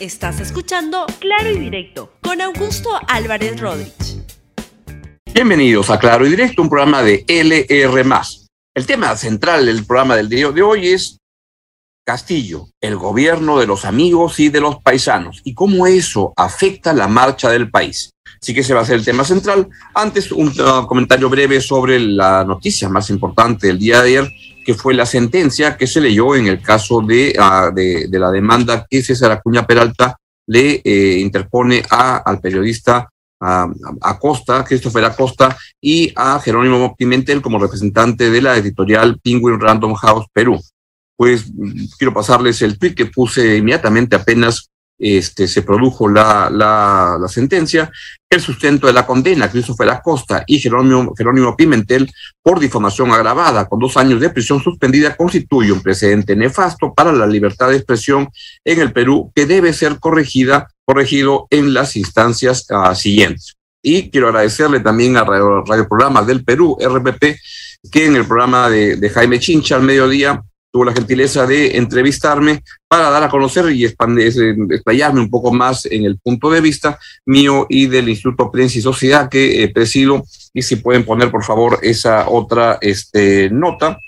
Estás escuchando Claro y Directo con Augusto Álvarez Rodríguez. Bienvenidos a Claro y Directo, un programa de LR. El tema central del programa del día de hoy es Castillo, el gobierno de los amigos y de los paisanos, y cómo eso afecta la marcha del país. Así que ese va a ser el tema central. Antes, un uh, comentario breve sobre la noticia más importante del día de ayer, que fue la sentencia que se leyó en el caso de, uh, de, la demanda que César Acuña Peralta le eh, interpone a, al periodista a, Acosta, Christopher Acosta, y a Jerónimo Pimentel como representante de la editorial Penguin Random House Perú. Pues quiero pasarles el tweet que puse inmediatamente apenas este, se produjo la, la, sentencia, el sustento de la condena, Christopher Acosta y Jerónimo, Jerónimo Pimentel, por difamación agravada con dos años de prisión suspendida, constituye un precedente nefasto para la libertad de expresión en el Perú que debe ser corregida, corregido en las instancias uh, siguientes. Y quiero agradecerle también a Radio, Programa del Perú, RPP, que en el programa de Jaime Chincha al mediodía tuvo la gentileza de entrevistarme para dar a conocer y explayarme un poco más en el punto de vista mío y del Instituto Prensa y Sociedad que eh, presido. Y si pueden poner, por favor, esa otra este, nota.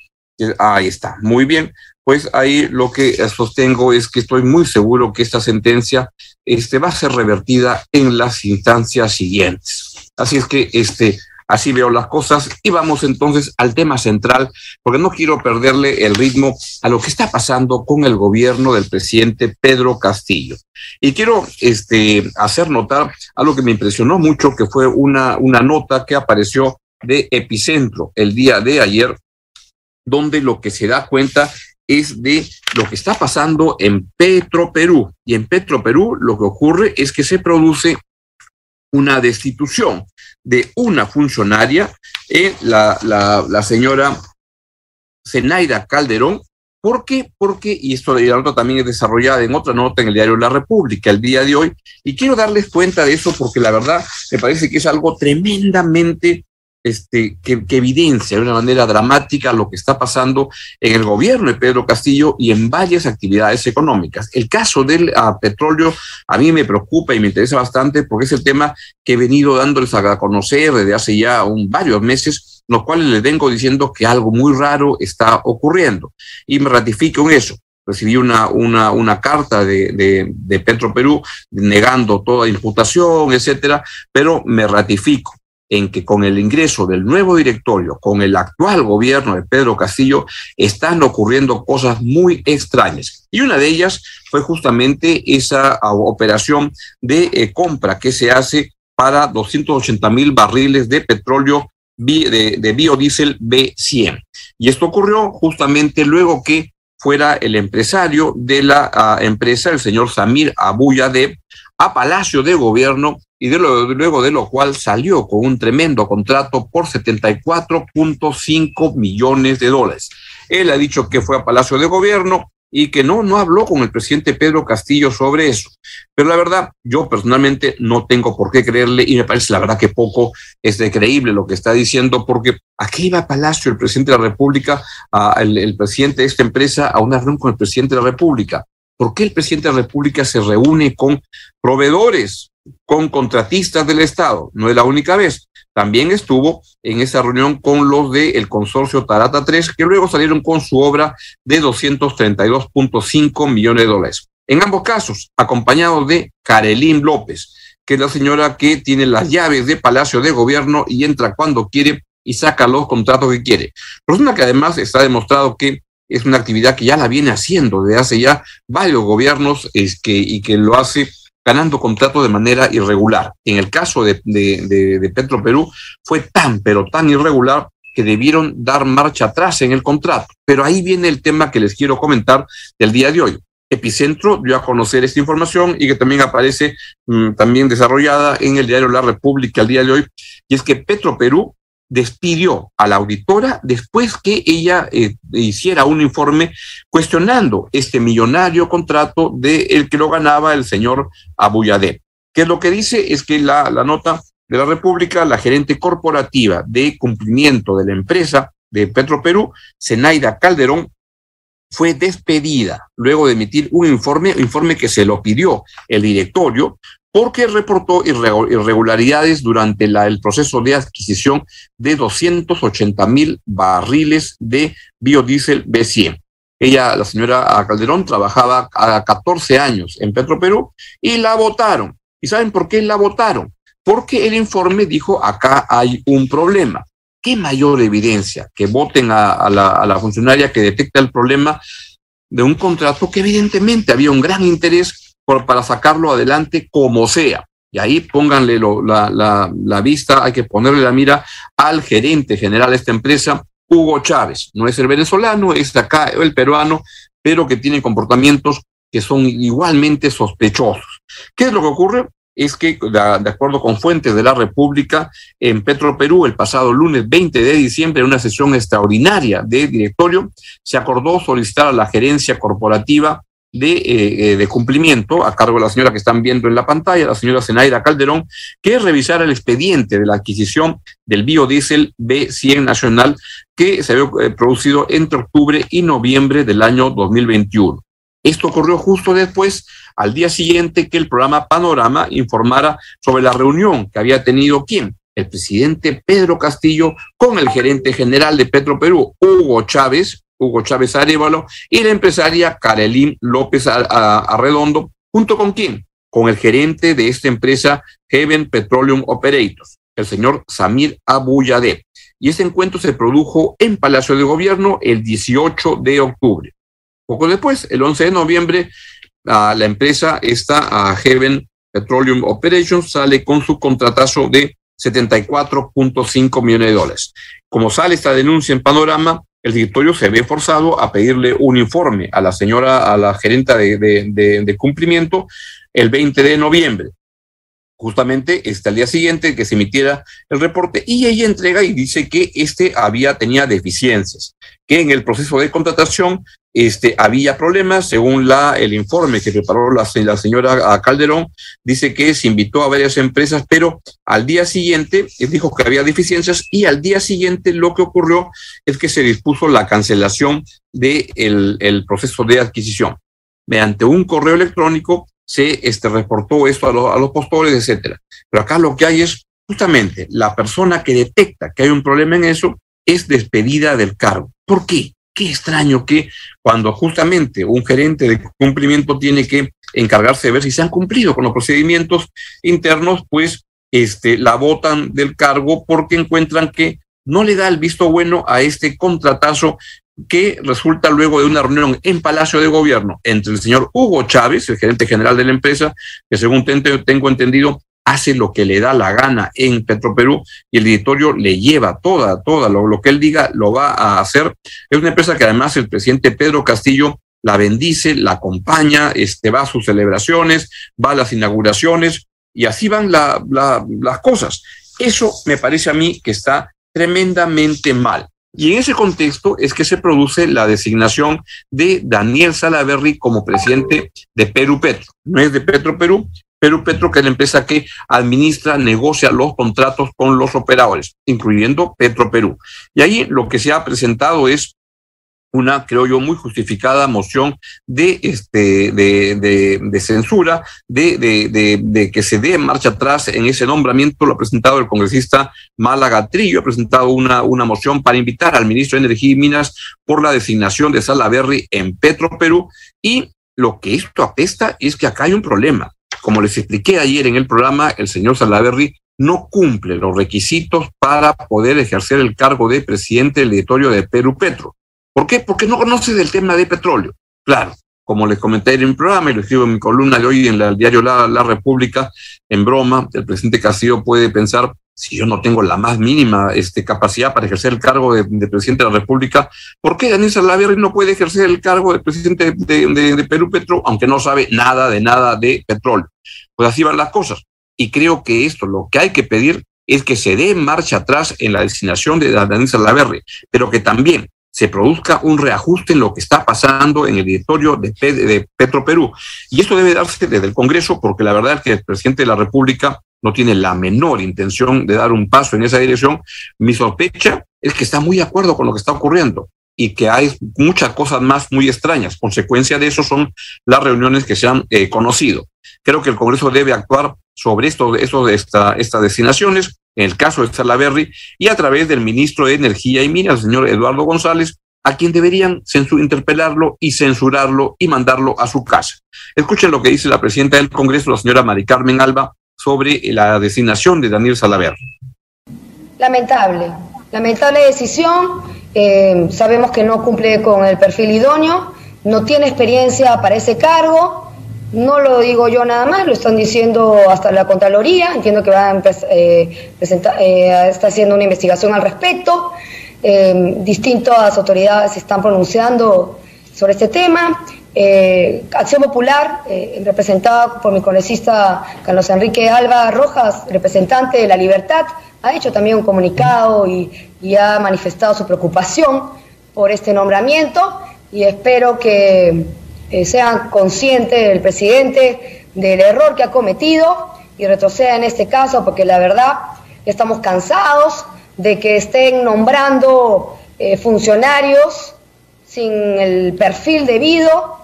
Ahí está, muy bien. Pues ahí lo que sostengo es que estoy muy seguro que esta sentencia este, va a ser revertida en las instancias siguientes. Así es que este, Así veo las cosas y vamos entonces al tema central, porque no quiero perderle el ritmo a lo que está pasando con el gobierno del presidente Pedro Castillo. Y quiero este, hacer notar algo que me impresionó mucho, que fue una, una nota que apareció de Epicentro el día de ayer, donde lo que se da cuenta es de lo que está pasando en Petro Perú. Y en Petro Perú lo que ocurre es que se produce una destitución de una funcionaria, eh, la, la, señora Zenaida Calderón. ¿Por qué? Porque, y esto también es desarrollada en otra nota en el diario La República el día de hoy, y quiero darles cuenta de eso porque la verdad me parece que es algo tremendamente este, que, evidencia de una manera dramática lo que está pasando en el gobierno de Pedro Castillo y en varias actividades económicas. El caso del uh, petróleo a mí me preocupa y me interesa bastante porque es el tema que he venido dándoles a conocer desde hace ya varios meses, los cuales les vengo diciendo que algo muy raro está ocurriendo. Y me ratifico en eso recibí una, carta de, de Petro Perú negando toda imputación, etcétera, pero me ratifico en que con el ingreso del nuevo directorio, con el actual gobierno de Pedro Castillo, están ocurriendo cosas muy extrañas. Y una de ellas fue justamente esa operación de eh, compra que se hace para 280 mil barriles de petróleo de, biodiesel B100. Y esto ocurrió justamente luego que fuera el empresario de la uh, empresa, el señor Samir Abuyadeb, a Palacio de Gobierno y de luego de lo cual salió con un tremendo contrato por 74.5 millones de dólares. Él ha dicho que fue a Palacio de Gobierno y que no, no habló con el presidente Pedro Castillo sobre eso. Pero la verdad, yo personalmente no tengo por qué creerle y me parece la verdad que poco es de creíble lo que está diciendo, porque aquí iba a Palacio el presidente de la República, a, el presidente de esta empresa, a una reunión con el presidente de la República. ¿Por qué el presidente de la República se reúne con proveedores, con contratistas del Estado? No es la única vez. También estuvo en esa reunión con los del el consorcio Tarata 3, que luego salieron con su obra de 232.5 millones de dólares. En ambos casos, acompañado de Karelín López, que es la señora que tiene las llaves de Palacio de Gobierno y entra cuando quiere y saca los contratos que quiere. Persona que además está demostrado que es una actividad que ya la viene haciendo desde hace ya varios gobiernos es que, y que lo hace ganando contratos de manera irregular. En el caso de, de, de, de Petro Perú fue tan, pero tan irregular que debieron dar marcha atrás en el contrato. Pero ahí viene el tema que les quiero comentar del día de hoy. Epicentro dio a conocer esta información y que también aparece mmm, también desarrollada en el diario La República el día de hoy, y es que Petro Perú despidió a la auditora después que ella eh, hiciera un informe cuestionando este millonario contrato de el que lo ganaba el señor Abuyadé. Que lo que dice es que la, la nota de la República, la gerente corporativa de cumplimiento de la empresa de Petro Perú, Zenaida Calderón, fue despedida luego de emitir un informe, informe que se lo pidió el directorio, porque reportó irregularidades durante el proceso de adquisición de 280 mil barriles de biodiesel B100. Ella, la señora Calderón, trabajaba a 14 años en Petroperú y la votaron. ¿Y saben por qué la votaron? Porque el informe dijo, acá hay un problema. ¿Qué mayor evidencia que voten a la funcionaria que detecta el problema de un contrato que evidentemente había un gran interés para sacarlo adelante como sea? Y ahí pónganle la, la, vista, hay que ponerle la mira al gerente general de esta empresa, Hugo Chávez. No es el venezolano, es acá el peruano, pero que tiene comportamientos que son igualmente sospechosos. ¿Qué es lo que ocurre? es que, de acuerdo con fuentes de la República, en Petro Perú, el pasado lunes 20 de diciembre, en una sesión extraordinaria de directorio, se acordó solicitar a la gerencia corporativa de, eh, eh, de, cumplimiento a cargo de la señora que están viendo en la pantalla, la señora Zenaida Calderón, que revisara el expediente de la adquisición del biodiesel B100 nacional que se había eh, producido entre octubre y noviembre del año 2021. Esto ocurrió justo después, al día siguiente, que el programa Panorama informara sobre la reunión que había tenido quién, el presidente Pedro Castillo con el gerente general de Petro Perú, Hugo Chávez, Hugo Chávez Arevalo, y la empresaria Karelín López Arredondo, junto con quién, con el gerente de esta empresa, Heaven Petroleum Operators, el señor Samir Abuyadeh. Y ese encuentro se produjo en Palacio de Gobierno el 18 de octubre. Poco después, el 11 de noviembre, la empresa, esta Heaven Petroleum Operations, sale con su contratazo de 74.5 millones de dólares. Como sale esta denuncia en Panorama, el directorio se ve forzado a pedirle un informe a la señora, a la gerenta de, de, de cumplimiento, el 20 de noviembre justamente está el día siguiente que se emitiera el reporte y ella entrega y dice que este había tenía deficiencias, que en el proceso de contratación este, había problemas, según la, el informe que preparó la, la señora Calderón, dice que se invitó a varias empresas, pero al día siguiente eh, dijo que había deficiencias y al día siguiente lo que ocurrió es que se dispuso la cancelación del de el proceso de adquisición. Mediante un correo electrónico se este, reportó esto a, los postores, etcétera. Pero acá lo que hay es justamente la persona que detecta que hay un problema en eso es despedida del cargo. ¿Por qué? Qué extraño que cuando justamente un gerente de cumplimiento tiene que encargarse de ver si se han cumplido con los procedimientos internos, pues este, la votan del cargo porque encuentran que no le da el visto bueno a este contratazo que resulta luego de una reunión en Palacio de Gobierno entre el señor Hugo Chávez, el gerente general de la empresa, que según tengo entendido hace lo que le da la gana en Petroperú y el directorio le lleva toda, toda, lo, que él diga lo va a hacer. Es una empresa que además el presidente Pedro Castillo la bendice, la acompaña, este, va a sus celebraciones, va a las inauguraciones y así van la, la, las cosas. Eso me parece a mí que está tremendamente mal. Y en ese contexto es que se produce la designación de Daniel Salaverry como presidente de Perú Petro. No es de Petro Perú, Perú Petro, que es la empresa que administra, negocia los contratos con los operadores, incluyendo Petro Perú. Y ahí lo que se ha presentado es una, creo yo, muy justificada moción de, este, de, de, de censura, de, de, de, que se dé marcha atrás en ese nombramiento. Lo ha presentado el congresista Málaga Trillo, ha presentado una, una moción para invitar al ministro de Energía y Minas por la designación de Salaverry en Petro Perú. Y lo que esto apesta es que acá hay un problema. Como les expliqué ayer en el programa, el señor Salaverry no cumple los requisitos para poder ejercer el cargo de presidente del editorio de Perú Petro. ¿Por qué? Porque no conoce del tema de petróleo. Claro, como les comenté en el programa y lo escribo en mi columna de hoy en el diario La, República, en broma, el presidente Castillo puede pensar, si yo no tengo la más mínima este, capacidad para ejercer el cargo de, de, presidente de la República, ¿por qué Daniel Salaverry no puede ejercer el cargo de presidente de, de, Perú Petro, aunque no sabe nada de nada de petróleo? Pues así van las cosas. Y creo que esto, lo que hay que pedir es que se dé marcha atrás en la designación de Daniel Salaverry, pero que también se produzca un reajuste en lo que está pasando en el directorio de, de Petro Perú. Y esto debe darse desde el Congreso, porque la verdad es que el presidente de la República no tiene la menor intención de dar un paso en esa dirección. Mi sospecha es que está muy de acuerdo con lo que está ocurriendo. y que hay muchas cosas más muy extrañas. Consecuencia de eso son las reuniones que se han eh, conocido. Creo que el Congreso debe actuar sobre esto de esta, estas destinaciones, en el caso de Salaberry, y a través del ministro de Energía y Minas, el señor Eduardo González, a quien deberían interpelarlo y censurarlo y mandarlo a su casa. Escuchen lo que dice la presidenta del Congreso, la señora Mari Carmen Alba, sobre la designación de Daniel Salaverry. Lamentable, lamentable decisión. Eh, sabemos que no cumple con el perfil idóneo, no tiene experiencia para ese cargo. No lo digo yo nada más, lo están diciendo hasta la Contraloría. Entiendo que va a eh, eh, está haciendo una investigación al respecto. distintas autoridades se están pronunciando sobre este tema. Acción Popular, representada por mi congresista Carlos Enrique Alba Rojas, representante de La Libertad, ha hecho también un comunicado y, ha manifestado su preocupación por este nombramiento y espero que eh, sea consciente el presidente del error que ha cometido y retroceda en este caso porque la verdad estamos cansados de que estén nombrando eh, funcionarios sin el perfil debido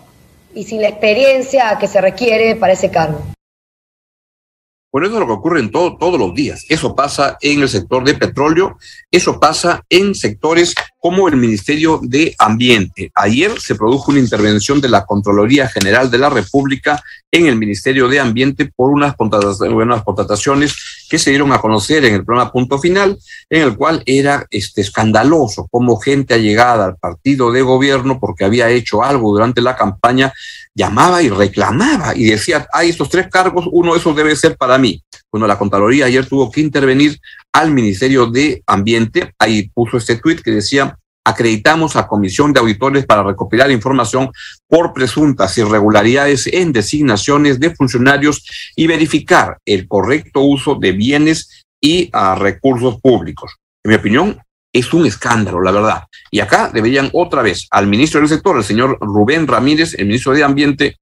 y sin la experiencia que se requiere para ese cargo. Bueno, eso es lo que ocurre en todo, todos los días. Eso pasa en el sector de petróleo, eso pasa en sectores como el Ministerio de Ambiente. Ayer se produjo una intervención de la Contraloría General de la República en el Ministerio de Ambiente por unas contrataciones que se dieron a conocer en el programa Punto Final, en el cual era este, escandaloso cómo gente allegada al partido de gobierno porque había hecho algo durante la campaña llamaba y reclamaba y decía, hay estos tres cargos, uno de esos debe ser para mí. Bueno, la Contraloría ayer tuvo que intervenir al Ministerio de Ambiente, ahí puso este tuit que decía, acreditamos a Comisión de Auditores para recopilar información por presuntas irregularidades en designaciones de funcionarios y verificar el correcto uso de bienes y a recursos públicos. En mi opinión, es un escándalo, la verdad. Y acá deberían otra vez al ministro del sector, el señor Rubén Ramírez, el ministro de Ambiente,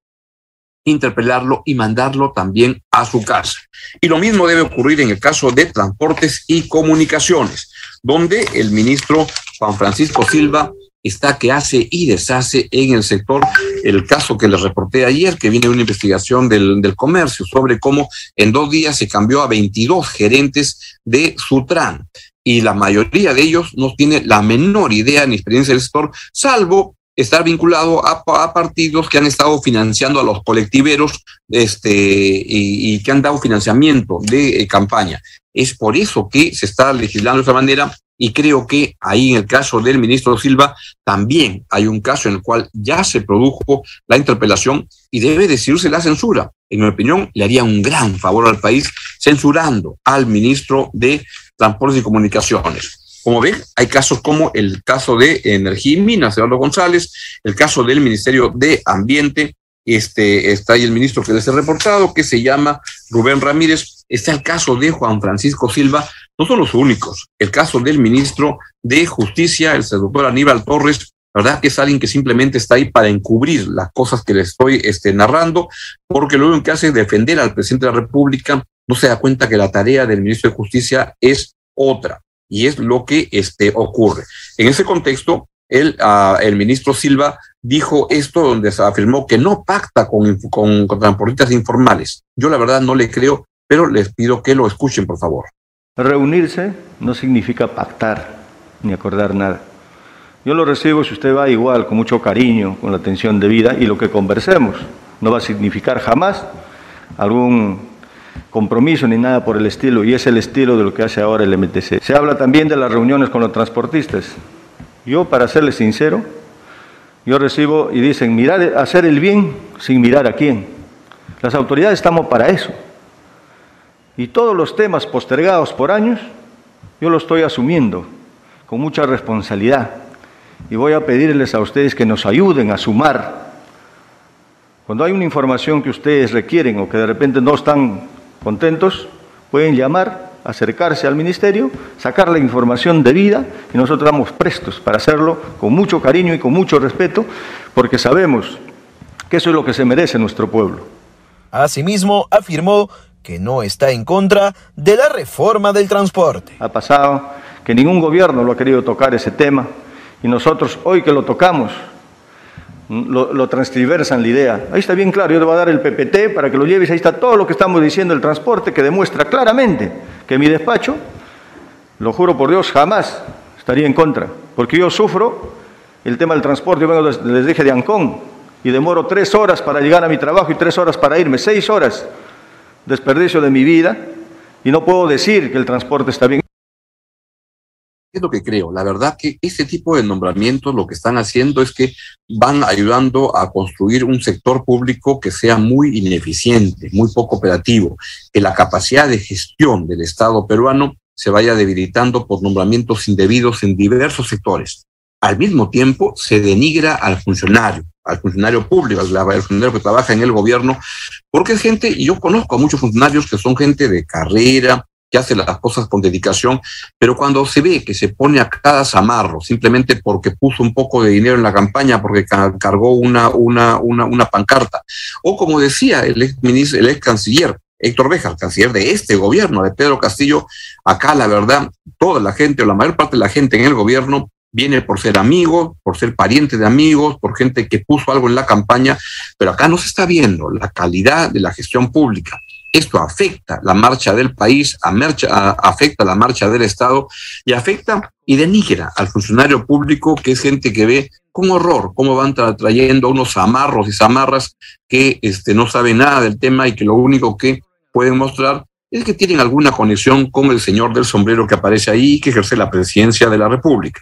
interpelarlo y mandarlo también a su casa. Y lo mismo debe ocurrir en el caso de transportes y comunicaciones, donde el ministro Juan Francisco Silva está que hace y deshace en el sector. El caso que les reporté ayer, que viene de una investigación del, del comercio sobre cómo en dos días se cambió a 22 gerentes de Sutran y la mayoría de ellos no tiene la menor idea ni experiencia del sector, salvo estar vinculado a, partidos que han estado financiando a los colectiveros este, y, que han dado financiamiento de eh, campaña. Es por eso que se está legislando de esa manera y creo que ahí en el caso del ministro Silva también hay un caso en el cual ya se produjo la interpelación y debe decidirse la censura. En mi opinión, le haría un gran favor al país censurando al ministro de Transportes y Comunicaciones. Como ven, hay casos como el caso de Energía y Minas, Eduardo González, el caso del Ministerio de Ambiente, este, está ahí el ministro que les he reportado, que se llama Rubén Ramírez, está el caso de Juan Francisco Silva, no son los únicos, el caso del ministro de Justicia, el doctor Aníbal Torres, verdad que es alguien que simplemente está ahí para encubrir las cosas que le estoy este, narrando, porque lo único que hace es defender al presidente de la República, no se da cuenta que la tarea del ministro de Justicia es otra, y es lo que este, ocurre. En ese contexto, el, uh, el ministro Silva dijo esto donde se afirmó que no pacta con, con, informales. Yo la verdad no le creo, pero les pido que lo escuchen, por favor. Reunirse no significa pactar ni acordar nada. Yo lo recibo si usted va igual, con mucho cariño, con la atención debida y lo que conversemos no va a significar jamás algún compromiso ni nada por el estilo, y es el estilo de lo que hace ahora el MTC. Se habla también de las reuniones con los transportistas. Yo, para serles sincero, yo recibo y dicen, mirar, hacer el bien sin mirar a quién. Las autoridades estamos para eso. Y todos los temas postergados por años, yo lo estoy asumiendo con mucha responsabilidad. Y voy a pedirles a ustedes que nos ayuden a sumar. Cuando hay una información que ustedes requieren o que de repente no están contentos, pueden llamar, acercarse al ministerio, sacar la información debida y nosotros estamos prestos para hacerlo con mucho cariño y con mucho respeto, porque sabemos que eso es lo que se merece nuestro pueblo. Asimismo, afirmó que no está en contra de la reforma del transporte. Ha pasado que ningún gobierno lo ha querido tocar ese tema y nosotros hoy que lo tocamos, lo, lo, transversan la idea. Ahí está bien claro, yo te voy a dar el PPT para que lo lleves, ahí está todo lo que estamos diciendo del transporte que demuestra claramente que mi despacho, lo juro por Dios, jamás estaría en contra, porque yo sufro el tema del transporte, yo vengo, les dije de Ancón, y demoro tres horas para llegar a mi trabajo y tres horas para irme, seis horas desperdicio de mi vida, y no puedo decir que el transporte está bien es lo que creo. La verdad que este tipo de nombramientos lo que están haciendo es que van ayudando a construir un sector público que sea muy ineficiente, muy poco operativo, que la capacidad de gestión del Estado peruano se vaya debilitando por nombramientos indebidos en diversos sectores. Al mismo tiempo, se denigra al funcionario, al funcionario público, al funcionario que trabaja en el gobierno, porque es gente, y yo conozco a muchos funcionarios que son gente de carrera, que hace las cosas con dedicación, pero cuando se ve que se pone a cada zamarro simplemente porque puso un poco de dinero en la campaña, porque cargó una, una, una, una pancarta, o como decía el ex, ministro, el ex canciller, Héctor Bejar, canciller de este gobierno, de Pedro Castillo, acá la verdad, toda la gente o la mayor parte de la gente en el gobierno viene por ser amigo, por ser pariente de amigos, por gente que puso algo en la campaña, pero acá no se está viendo la calidad de la gestión pública. Esto afecta la marcha del país, afecta la marcha del Estado y afecta y denigra al funcionario público, que es gente que ve con horror cómo van trayendo unos amarros y zamarras que este, no saben nada del tema y que lo único que pueden mostrar es que tienen alguna conexión con el señor del sombrero que aparece ahí y que ejerce la presidencia de la República.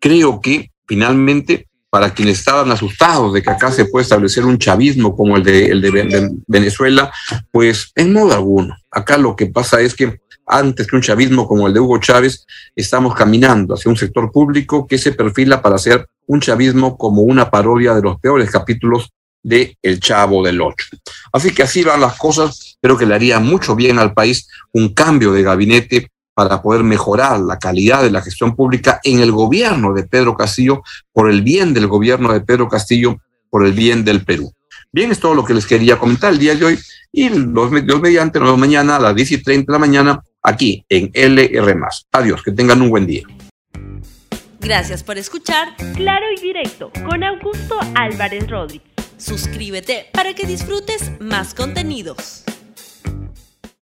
Creo que finalmente para quienes estaban asustados de que acá se puede establecer un chavismo como el de, el de, Venezuela, pues en modo alguno. Acá lo que pasa es que antes que un chavismo como el de Hugo Chávez, estamos caminando hacia un sector público que se perfila para ser un chavismo como una parodia de los peores capítulos de El Chavo del Ocho. Así que así van las cosas. Creo que le haría mucho bien al país un cambio de gabinete para poder mejorar la calidad de la gestión pública en el gobierno de Pedro Castillo, por el bien del gobierno de Pedro Castillo, por el bien del Perú. Bien, es todo lo que les quería comentar el día de hoy y los, medios mediante nos vemos mañana a las 10 y 30 de la mañana aquí en LR. Adiós, que tengan un buen día. Gracias por escuchar Claro y Directo con Augusto Álvarez Rodríguez. Suscríbete para que disfrutes más contenidos.